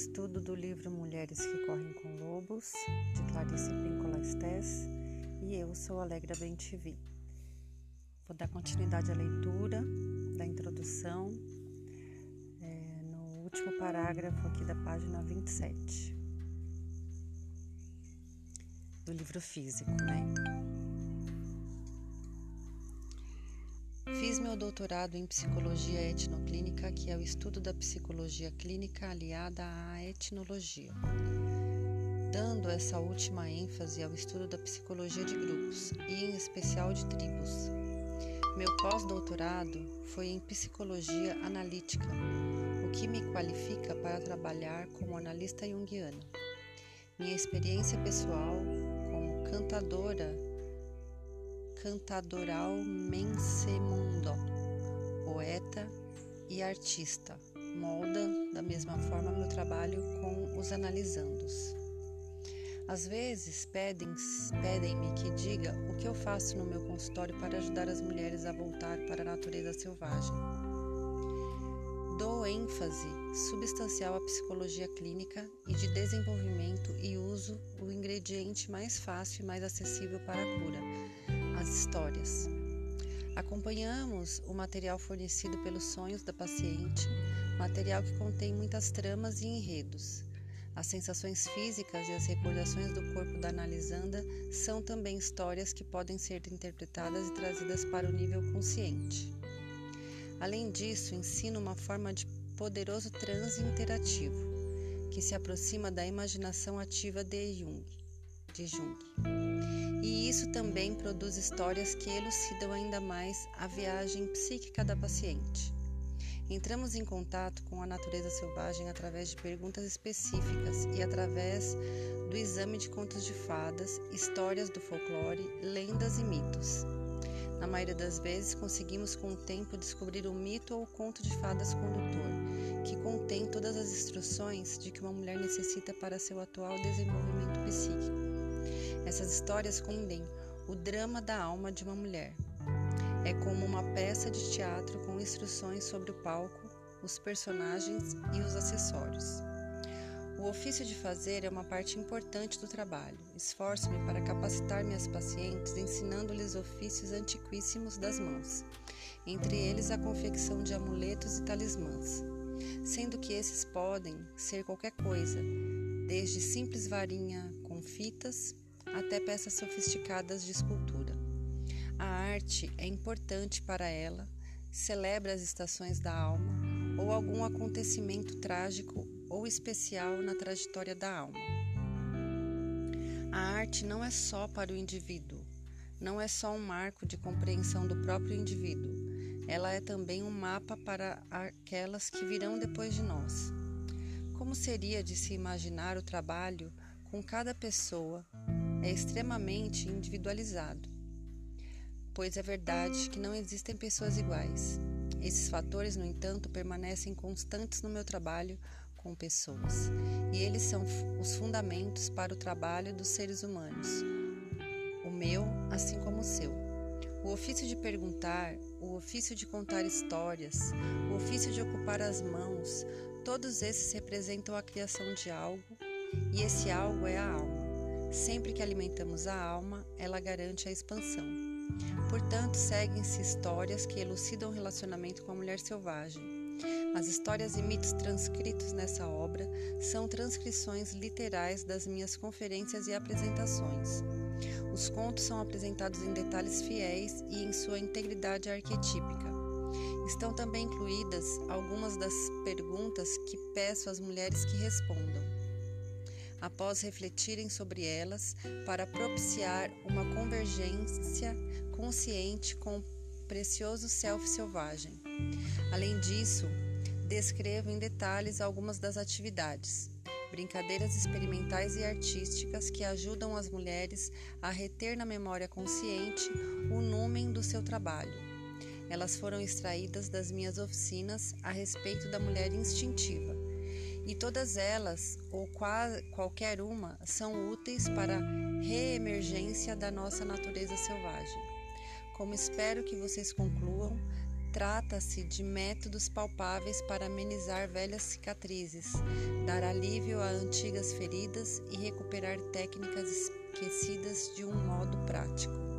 estudo do livro Mulheres que Correm com Lobos, de Clarice Pincola Estés, e eu sou Alegra Bentivi. Vou dar continuidade à leitura da introdução é, no último parágrafo aqui da página 27 do livro físico, né? Meu doutorado em psicologia etnoclínica, que é o estudo da psicologia clínica aliada à etnologia, dando essa última ênfase ao estudo da psicologia de grupos e, em especial, de tribos. Meu pós-doutorado foi em psicologia analítica, o que me qualifica para trabalhar como analista junguiana. Minha experiência pessoal como cantadora cantadoral Mensemundo, poeta e artista. Molda da mesma forma meu trabalho com os analisandos. Às vezes pedem-me pedem que diga o que eu faço no meu consultório para ajudar as mulheres a voltar para a natureza selvagem. Dou ênfase substancial à psicologia clínica e de desenvolvimento e uso o ingrediente mais fácil e mais acessível para a cura, as histórias. Acompanhamos o material fornecido pelos sonhos da paciente, material que contém muitas tramas e enredos. As sensações físicas e as recordações do corpo da analisanda são também histórias que podem ser interpretadas e trazidas para o nível consciente. Além disso, ensino uma forma de poderoso transe interativo, que se aproxima da imaginação ativa de Jung. De Jung. Isso também produz histórias que elucidam ainda mais a viagem psíquica da paciente. Entramos em contato com a natureza selvagem através de perguntas específicas e através do exame de contos de fadas, histórias do folclore, lendas e mitos. Na maioria das vezes, conseguimos com o tempo descobrir o mito ou o conto de fadas condutor, que contém todas as instruções de que uma mulher necessita para seu atual desenvolvimento psíquico. Essas histórias contêm o drama da alma de uma mulher. É como uma peça de teatro com instruções sobre o palco, os personagens e os acessórios. O ofício de fazer é uma parte importante do trabalho. Esforço-me para capacitar minhas pacientes, ensinando-lhes ofícios antiquíssimos das mãos, entre eles a confecção de amuletos e talismãs, sendo que esses podem ser qualquer coisa, desde simples varinha com fitas até peças sofisticadas de escultura. A arte é importante para ela, celebra as estações da alma ou algum acontecimento trágico ou especial na trajetória da alma. A arte não é só para o indivíduo, não é só um marco de compreensão do próprio indivíduo, ela é também um mapa para aquelas que virão depois de nós. Como seria de se imaginar o trabalho com cada pessoa é extremamente individualizado, pois é verdade que não existem pessoas iguais. Esses fatores, no entanto, permanecem constantes no meu trabalho com pessoas, e eles são os fundamentos para o trabalho dos seres humanos, o meu, assim como o seu. O ofício de perguntar, o ofício de contar histórias, o ofício de ocupar as mãos, todos esses representam a criação de algo, e esse algo é a alma. Sempre que alimentamos a alma, ela garante a expansão. Portanto, seguem-se histórias que elucidam o relacionamento com a mulher selvagem. As histórias e mitos transcritos nessa obra são transcrições literais das minhas conferências e apresentações. Os contos são apresentados em detalhes fiéis e em sua integridade arquetípica. Estão também incluídas algumas das perguntas que peço às mulheres que respondam após refletirem sobre elas, para propiciar uma convergência consciente com o precioso self selvagem. Além disso, descrevo em detalhes algumas das atividades, brincadeiras experimentais e artísticas que ajudam as mulheres a reter na memória consciente o númen do seu trabalho. Elas foram extraídas das minhas oficinas a respeito da mulher instintiva e todas elas, ou qualquer uma, são úteis para a reemergência da nossa natureza selvagem. Como espero que vocês concluam, Trata-se de métodos palpáveis para amenizar velhas cicatrizes, dar alívio a antigas feridas e recuperar técnicas esquecidas de um modo prático.